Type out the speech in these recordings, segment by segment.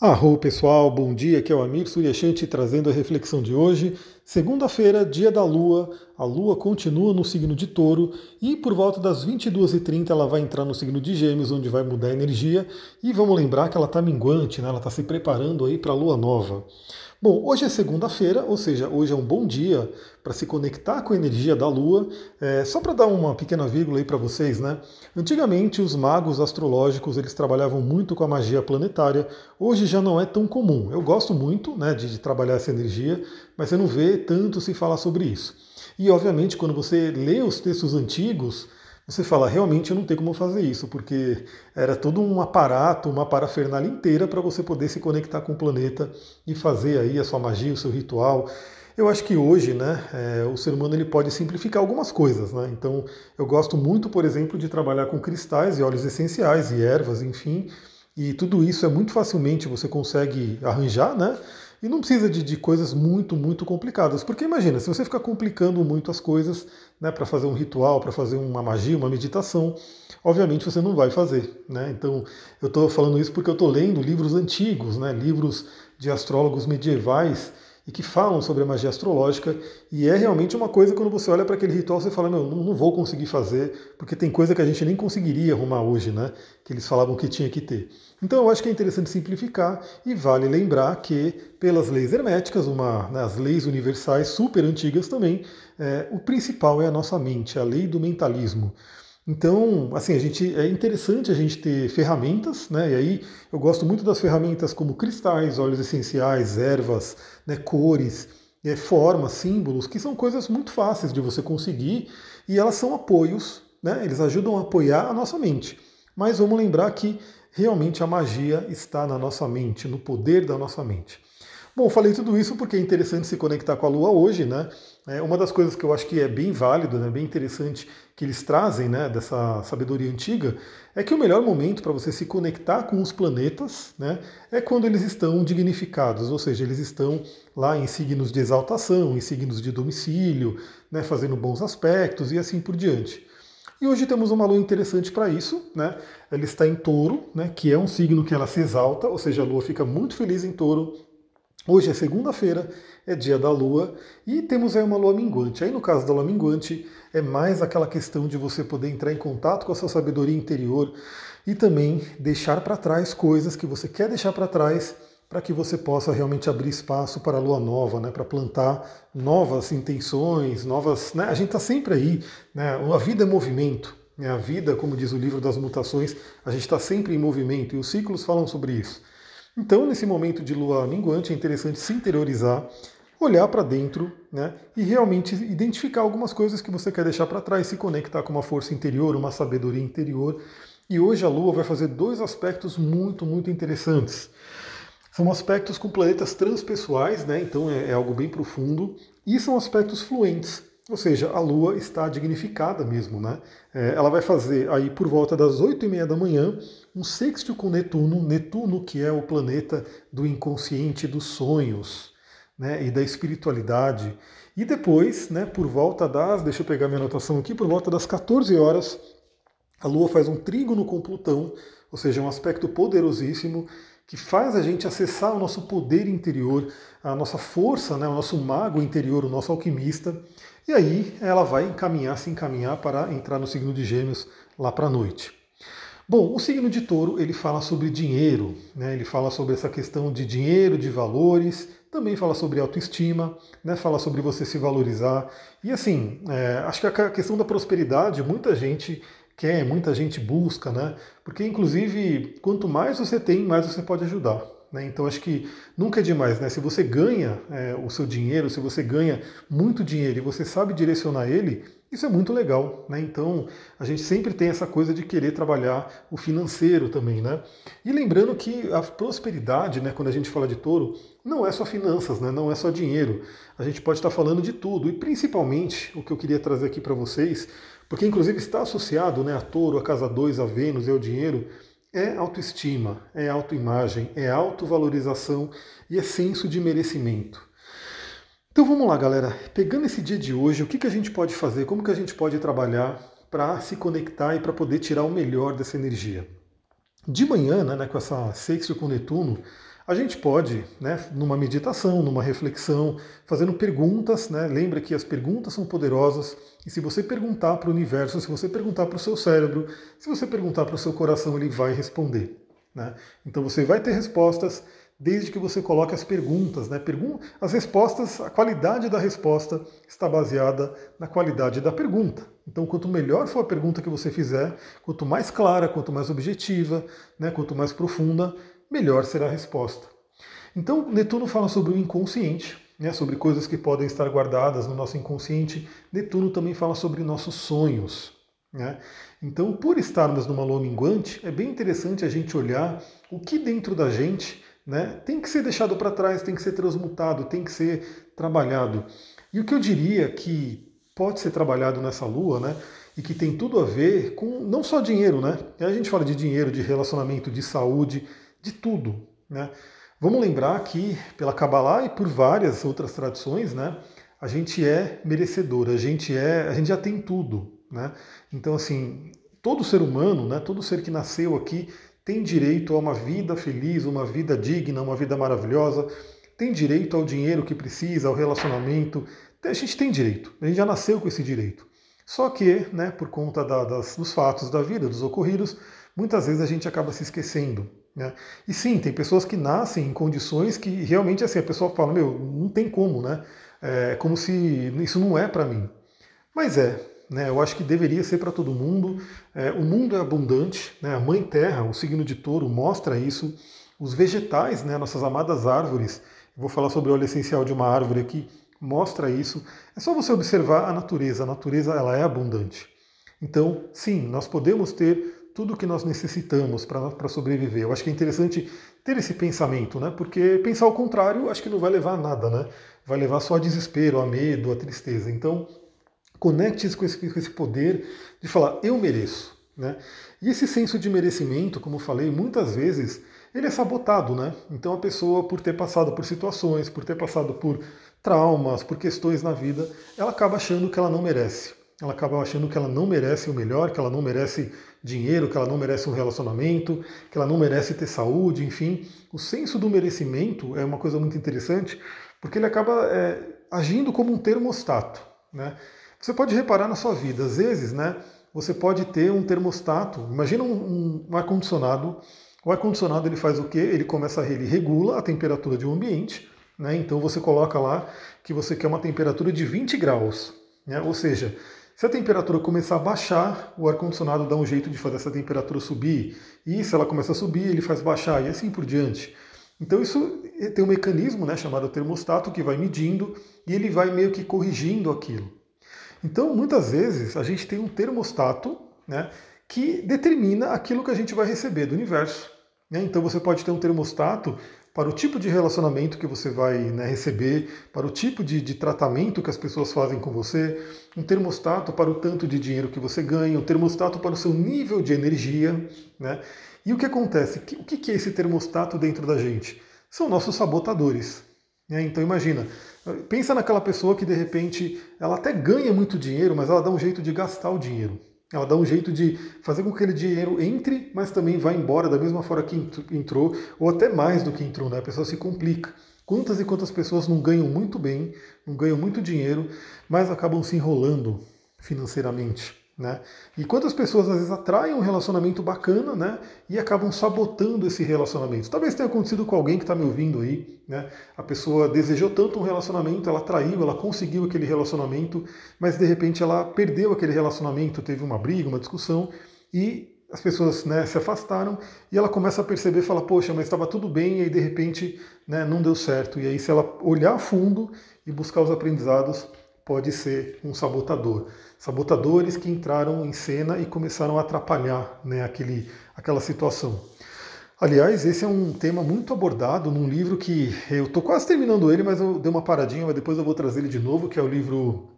Arro pessoal, bom dia, aqui é o Amir Suryashanti trazendo a reflexão de hoje. Segunda-feira, dia da Lua, a Lua continua no signo de touro e por volta das 22h30 ela vai entrar no signo de gêmeos, onde vai mudar a energia e vamos lembrar que ela está minguante, né? ela está se preparando aí para a Lua Nova. Bom, hoje é segunda-feira, ou seja, hoje é um bom dia para se conectar com a energia da Lua. É, só para dar uma pequena vírgula aí para vocês, né? Antigamente os magos astrológicos eles trabalhavam muito com a magia planetária. Hoje já não é tão comum. Eu gosto muito, né, de, de trabalhar essa energia, mas você não vê tanto se falar sobre isso. E obviamente quando você lê os textos antigos você fala, realmente eu não tenho como fazer isso, porque era todo um aparato, uma parafernália inteira para você poder se conectar com o planeta e fazer aí a sua magia, o seu ritual. Eu acho que hoje, né, é, o ser humano ele pode simplificar algumas coisas, né? Então, eu gosto muito, por exemplo, de trabalhar com cristais e óleos essenciais e ervas, enfim, e tudo isso é muito facilmente você consegue arranjar, né? E não precisa de, de, coisas muito, muito complicadas. Porque imagina, se você ficar complicando muito as coisas né, para fazer um ritual, para fazer uma magia, uma meditação, obviamente você não vai fazer. Né? Então, eu estou falando isso porque eu estou lendo livros antigos, né, livros de astrólogos medievais e que falam sobre a magia astrológica, e é realmente uma coisa quando você olha para aquele ritual, você fala, meu, não, vou conseguir fazer, porque tem coisa que a gente nem conseguiria arrumar hoje, né? Que eles falavam que tinha que ter. Então eu acho que é interessante simplificar e vale lembrar que, pelas leis herméticas, uma, né, as leis universais super antigas também, é, o principal é a nossa mente, a lei do mentalismo. Então, assim, a gente é interessante a gente ter ferramentas, né? E aí eu gosto muito das ferramentas como cristais, óleos essenciais, ervas, né, cores, é, formas, símbolos, que são coisas muito fáceis de você conseguir e elas são apoios, né? Eles ajudam a apoiar a nossa mente. Mas vamos lembrar que realmente a magia está na nossa mente, no poder da nossa mente. Bom, falei tudo isso porque é interessante se conectar com a Lua hoje, né? É uma das coisas que eu acho que é bem válido, né, bem interessante que eles trazem, né, dessa sabedoria antiga, é que o melhor momento para você se conectar com os planetas, né, é quando eles estão dignificados, ou seja, eles estão lá em signos de exaltação, em signos de domicílio, né, fazendo bons aspectos e assim por diante. E hoje temos uma lua interessante para isso, né? Ela está em touro, né? Que é um signo que ela se exalta, ou seja, a lua fica muito feliz em touro, Hoje é segunda-feira, é dia da lua e temos aí uma lua minguante. Aí no caso da lua minguante é mais aquela questão de você poder entrar em contato com a sua sabedoria interior e também deixar para trás coisas que você quer deixar para trás para que você possa realmente abrir espaço para a lua nova, né, para plantar novas intenções, novas. Né, a gente está sempre aí, né, a vida é movimento. Né, a vida, como diz o livro das mutações, a gente está sempre em movimento e os ciclos falam sobre isso. Então, nesse momento de lua minguante, é interessante se interiorizar, olhar para dentro né, e realmente identificar algumas coisas que você quer deixar para trás, se conectar com uma força interior, uma sabedoria interior. E hoje a Lua vai fazer dois aspectos muito, muito interessantes. São aspectos com planetas transpessoais, né, então é, é algo bem profundo, e são aspectos fluentes. Ou seja, a Lua está dignificada mesmo, né? É, ela vai fazer aí por volta das 8 e meia da manhã um sexto com Netuno, Netuno que é o planeta do inconsciente, dos sonhos, né? E da espiritualidade. E depois, né? Por volta das, deixa eu pegar minha anotação aqui, por volta das 14 horas, a Lua faz um trígono com Plutão, ou seja, um aspecto poderosíssimo que faz a gente acessar o nosso poder interior, a nossa força, né, o nosso mago interior, o nosso alquimista. E aí ela vai encaminhar, se encaminhar para entrar no signo de Gêmeos lá para a noite. Bom, o signo de Touro ele fala sobre dinheiro, né? ele fala sobre essa questão de dinheiro, de valores, também fala sobre autoestima, né? fala sobre você se valorizar. E assim, é, acho que a questão da prosperidade, muita gente quer, muita gente busca, né? Porque, inclusive, quanto mais você tem, mais você pode ajudar. Né? Então, acho que nunca é demais, né? Se você ganha é, o seu dinheiro, se você ganha muito dinheiro e você sabe direcionar ele, isso é muito legal, né? Então a gente sempre tem essa coisa de querer trabalhar o financeiro também, né? E lembrando que a prosperidade, né, quando a gente fala de touro, não é só finanças, né? Não é só dinheiro. A gente pode estar falando de tudo e principalmente o que eu queria trazer aqui para vocês porque inclusive está associado né, a touro, a casa 2, a Vênus e ao dinheiro, é autoestima, é autoimagem, é autovalorização e é senso de merecimento. Então vamos lá, galera. Pegando esse dia de hoje, o que, que a gente pode fazer? Como que a gente pode trabalhar para se conectar e para poder tirar o melhor dessa energia? De manhã, né, com essa sexto com Netuno, a gente pode, né, numa meditação, numa reflexão, fazendo perguntas, né, lembra que as perguntas são poderosas, e se você perguntar para o universo, se você perguntar para o seu cérebro, se você perguntar para o seu coração, ele vai responder. Né? Então você vai ter respostas desde que você coloque as perguntas. Né? As respostas, a qualidade da resposta está baseada na qualidade da pergunta. Então, quanto melhor for a pergunta que você fizer, quanto mais clara, quanto mais objetiva, né, quanto mais profunda, melhor será a resposta. Então, Netuno fala sobre o inconsciente, né, sobre coisas que podem estar guardadas no nosso inconsciente. Netuno também fala sobre nossos sonhos. Né? Então, por estarmos numa lua minguante, é bem interessante a gente olhar o que dentro da gente né, tem que ser deixado para trás, tem que ser transmutado, tem que ser trabalhado. E o que eu diria que pode ser trabalhado nessa lua, né, e que tem tudo a ver com não só dinheiro, né? A gente fala de dinheiro, de relacionamento, de saúde, de tudo. Né? Vamos lembrar que, pela Kabbalah e por várias outras tradições, né, a gente é merecedor, a gente, é, a gente já tem tudo. Né? Então, assim, todo ser humano, né, todo ser que nasceu aqui, tem direito a uma vida feliz, uma vida digna, uma vida maravilhosa, tem direito ao dinheiro que precisa, ao relacionamento. A gente tem direito, a gente já nasceu com esse direito. Só que, né, por conta da, das, dos fatos da vida, dos ocorridos, muitas vezes a gente acaba se esquecendo. Né? E sim, tem pessoas que nascem em condições que realmente assim, a pessoa fala, meu, não tem como, né? É como se isso não é para mim. Mas é, né? Eu acho que deveria ser para todo mundo. É, o mundo é abundante, né? a Mãe Terra, o signo de touro, mostra isso. Os vegetais, né? nossas amadas árvores, vou falar sobre o óleo essencial de uma árvore aqui, mostra isso. É só você observar a natureza. A natureza ela é abundante. Então, sim, nós podemos ter tudo o que nós necessitamos para sobreviver. Eu acho que é interessante ter esse pensamento, né? Porque pensar o contrário acho que não vai levar a nada, né? Vai levar só a desespero, a medo, a tristeza. Então, conecte-se com esse, com esse poder de falar, eu mereço. Né? E esse senso de merecimento, como falei, muitas vezes ele é sabotado, né? Então a pessoa, por ter passado por situações, por ter passado por traumas, por questões na vida, ela acaba achando que ela não merece. Ela acaba achando que ela não merece o melhor, que ela não merece dinheiro, que ela não merece um relacionamento, que ela não merece ter saúde, enfim. O senso do merecimento é uma coisa muito interessante, porque ele acaba é, agindo como um termostato. Né? Você pode reparar na sua vida, às vezes, né, você pode ter um termostato. Imagina um, um ar-condicionado. O ar-condicionado ele faz o quê? Ele começa, ele regula a temperatura de um ambiente. Né? Então você coloca lá que você quer uma temperatura de 20 graus. Né? Ou seja, se a temperatura começar a baixar, o ar-condicionado dá um jeito de fazer essa temperatura subir. E se ela começa a subir, ele faz baixar e assim por diante. Então isso tem um mecanismo né, chamado termostato que vai medindo e ele vai meio que corrigindo aquilo. Então muitas vezes a gente tem um termostato né, que determina aquilo que a gente vai receber do universo. Né? Então você pode ter um termostato para o tipo de relacionamento que você vai né, receber, para o tipo de, de, tratamento que as pessoas fazem com você, um termostato para o tanto de dinheiro que você ganha, um termostato para o seu nível de energia. Né? E o que acontece? O que é esse termostato dentro da gente? São nossos sabotadores. Né? Então imagina, pensa naquela pessoa que de repente ela até ganha muito dinheiro, mas ela dá um jeito de gastar o dinheiro. Ela dá um jeito de fazer com que aquele dinheiro entre, mas também vá embora da mesma forma que entrou, ou até mais do que entrou, né? A pessoa se complica. Quantas e quantas pessoas não ganham muito bem, não ganham muito dinheiro, mas acabam se enrolando financeiramente? Né? E quantas pessoas às vezes atraem um relacionamento bacana né? e acabam sabotando esse relacionamento. Talvez tenha acontecido com alguém que está me ouvindo aí. Né? A pessoa desejou tanto um relacionamento, ela traiu, ela conseguiu aquele relacionamento, mas de repente ela perdeu aquele relacionamento, teve uma briga, uma discussão e as pessoas né, se afastaram e ela começa a perceber, fala, poxa, mas estava tudo bem e aí de repente né, não deu certo. E aí se ela olhar a fundo e buscar os aprendizados, pode ser um sabotador. Sabotadores que entraram em cena e começaram a atrapalhar né, aquele, aquela situação. Aliás, esse é um tema muito abordado num livro que eu estou quase terminando ele, mas eu dei uma paradinha, mas depois eu vou trazer ele de novo, que é o livro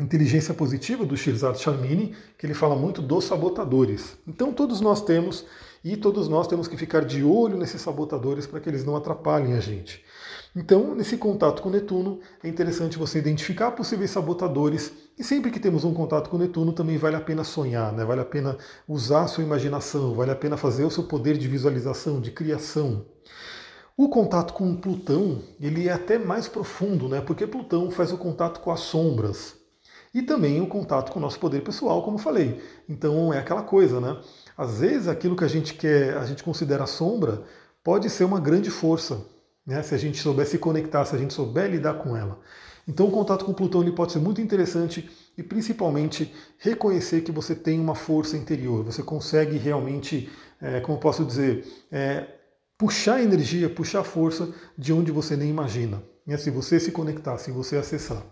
Inteligência Positiva, do Shirzad Sharmini, que ele fala muito dos sabotadores. Então todos nós temos, e todos nós temos que ficar de olho nesses sabotadores para que eles não atrapalhem a gente. Então, nesse contato com Netuno, é interessante você identificar possíveis sabotadores e sempre que temos um contato com Netuno, também vale a pena sonhar, né? vale a pena usar a sua imaginação, vale a pena fazer o seu poder de visualização, de criação. O contato com Plutão, ele é até mais profundo, né? Porque Plutão faz o contato com as sombras. E também o contato com o nosso poder pessoal, como falei. Então é aquela coisa, né? Às vezes aquilo que a gente quer, a gente considera sombra, pode ser uma grande força, né? Se a gente souber se conectar, se a gente souber lidar com ela. Então o contato com Plutão ele pode ser muito interessante e principalmente reconhecer que você tem uma força interior, você consegue realmente, é, como posso dizer, é, puxar energia, puxar força de onde você nem imagina. Né? Se você se conectar, se você acessar.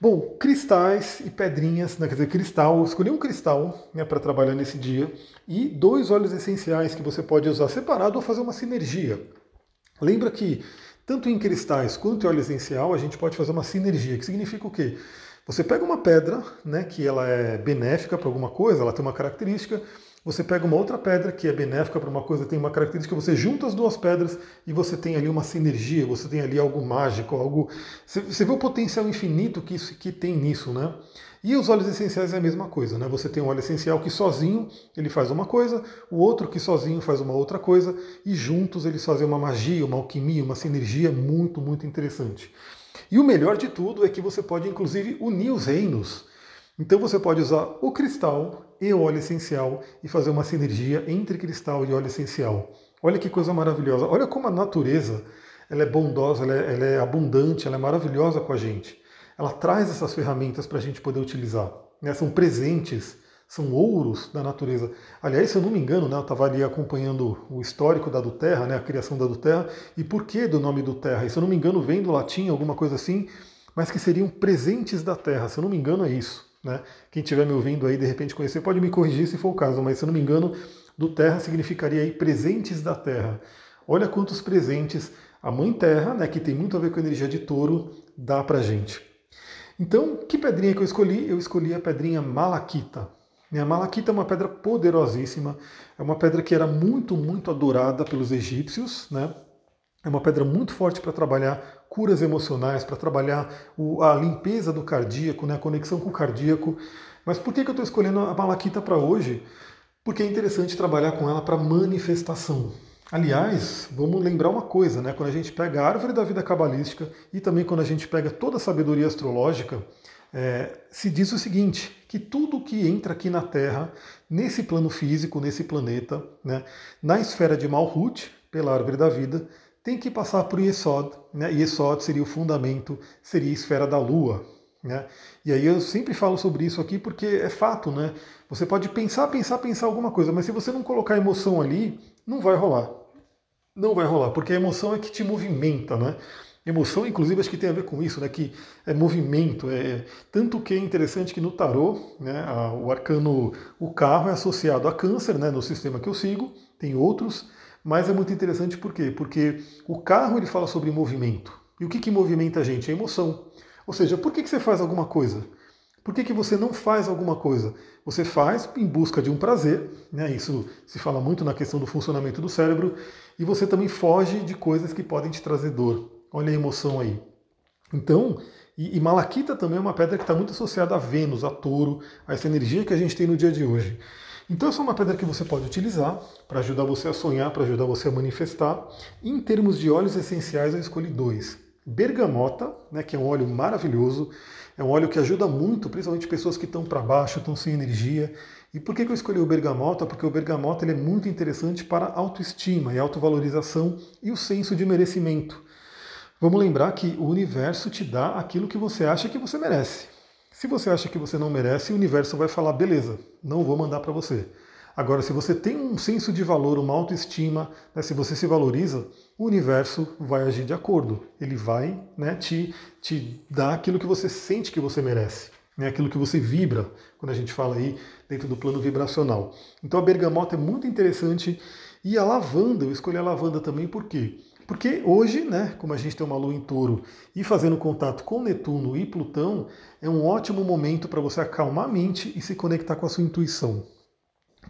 Bom, cristais e pedrinhas, né? quer dizer, cristal, escolhi um cristal né, para trabalhar nesse dia e dois óleos essenciais que você pode usar separado ou fazer uma sinergia. Lembra que tanto em cristais quanto em óleo essencial a gente pode fazer uma sinergia, que significa o quê? Você pega uma pedra, né, que ela é benéfica para alguma coisa, ela tem uma característica, você pega uma outra pedra que é benéfica para uma coisa, tem uma característica, você junta as duas pedras e você tem ali uma sinergia, você tem ali algo mágico, algo. Você vê o potencial infinito que, isso, que tem nisso, né? E os óleos essenciais é a mesma coisa, né? Você tem um óleo essencial que sozinho ele faz uma coisa, o outro que sozinho faz uma outra coisa, e juntos eles fazem uma magia, uma alquimia, uma sinergia muito, muito interessante. E o melhor de tudo é que você pode inclusive unir os reinos. Então você pode usar o cristal e o óleo essencial e fazer uma sinergia entre cristal e óleo essencial. Olha que coisa maravilhosa. Olha como a natureza ela é bondosa, ela é, ela é abundante, ela é maravilhosa com a gente. Ela traz essas ferramentas para a gente poder utilizar. Né? São presentes, são ouros da natureza. Aliás, se eu não me engano, né, eu estava ali acompanhando o histórico da do Terra, né, a criação da do Terra, e por que do nome do Terra? E se eu não me engano, vem do latim, alguma coisa assim, mas que seriam presentes da Terra. Se eu não me engano, é isso. Né? Quem estiver me ouvindo aí, de repente conhecer, pode me corrigir se for o caso, mas se eu não me engano, do Terra significaria aí presentes da Terra. Olha quantos presentes a Mãe Terra, né, que tem muito a ver com a energia de touro, dá pra gente. Então, que pedrinha que eu escolhi? Eu escolhi a pedrinha malaquita. A malaquita é uma pedra poderosíssima, é uma pedra que era muito, muito adorada pelos egípcios, né? É uma pedra muito forte para trabalhar curas emocionais, para trabalhar a limpeza do cardíaco, né, a conexão com o cardíaco. Mas por que, que eu estou escolhendo a malaquita para hoje? Porque é interessante trabalhar com ela para manifestação. Aliás, vamos lembrar uma coisa, né? Quando a gente pega a árvore da vida cabalística e também quando a gente pega toda a sabedoria astrológica, é, se diz o seguinte: que tudo que entra aqui na Terra, nesse plano físico, nesse planeta, né, na esfera de Malhut, pela árvore da vida, tem que passar por Yesod. Né? Yesod seria o fundamento, seria a esfera da Lua. Né? E aí eu sempre falo sobre isso aqui porque é fato, né? Você pode pensar, pensar, pensar alguma coisa, mas se você não colocar emoção ali, não vai rolar. Não vai rolar, porque a emoção é que te movimenta, né? Emoção, inclusive, acho que tem a ver com isso, né? Que é movimento. É... Tanto que é interessante que no tarô, né, o arcano, o carro é associado a câncer, né? No sistema que eu sigo, tem outros, mas é muito interessante por quê? Porque o carro ele fala sobre movimento. E o que, que movimenta a gente? A emoção. Ou seja, por que, que você faz alguma coisa? Por que, que você não faz alguma coisa? Você faz em busca de um prazer, né? isso se fala muito na questão do funcionamento do cérebro, e você também foge de coisas que podem te trazer dor. Olha a emoção aí. Então, e, e Malaquita também é uma pedra que está muito associada a Vênus, a touro, a essa energia que a gente tem no dia de hoje. Então essa é uma pedra que você pode utilizar para ajudar você a sonhar, para ajudar você a manifestar. Em termos de óleos essenciais, eu escolhi dois. Bergamota, né, que é um óleo maravilhoso, é um óleo que ajuda muito, principalmente pessoas que estão para baixo, estão sem energia. E por que, eu escolhi o bergamota? Porque o bergamota ele é muito interessante para autoestima e autovalorização e o senso de merecimento. Vamos lembrar que o universo te dá aquilo que você acha que você merece. Se você acha que você não merece, o universo vai falar: beleza, não vou mandar para você. Agora, se você tem um senso de valor, uma autoestima, né, se você se valoriza, o universo vai agir de acordo. Ele vai né, te, te dar aquilo que você sente que você merece, né, aquilo que você vibra, quando a gente fala aí dentro do plano vibracional. Então a bergamota é muito interessante. E a lavanda, eu escolhi a lavanda também por quê? Porque hoje, né, como a gente tem uma lua em touro e fazendo contato com Netuno e Plutão, é um ótimo momento para você acalmar a mente e se conectar com a sua intuição.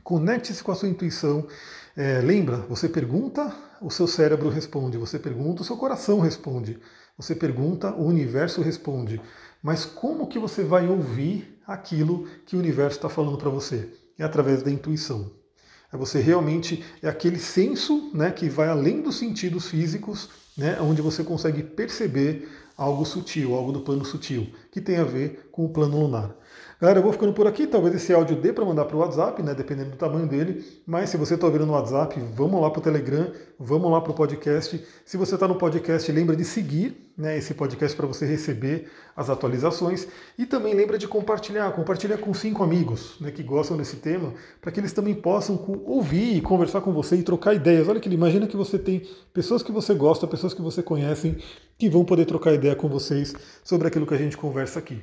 Conecte-se com a sua intuição. É, lembra, você pergunta, o seu cérebro responde. Você pergunta, o seu coração responde. Você pergunta, o universo responde. Mas como que você vai ouvir aquilo que o universo está falando para você? É através da intuição. É você realmente é aquele senso, né, que vai além dos sentidos físicos, né, onde você consegue perceber algo sutil, algo do plano sutil, que tem a ver com o plano lunar. Galera, eu vou ficando por aqui. Talvez esse áudio dê para mandar para o WhatsApp, né? Dependendo do tamanho dele. Mas se você está ouvindo no WhatsApp, vamos lá para o Telegram, vamos lá para o podcast. Se você está no podcast, lembra de seguir né, esse podcast para você receber as atualizações. E também lembra de compartilhar. Compartilha com cinco amigos né, que gostam desse tema, para que eles também possam ouvir e conversar com você e trocar ideias. Olha que imagina que você tem pessoas que você gosta, pessoas que você conhecem, que vão poder trocar ideia com vocês sobre aquilo que a gente conversa aqui.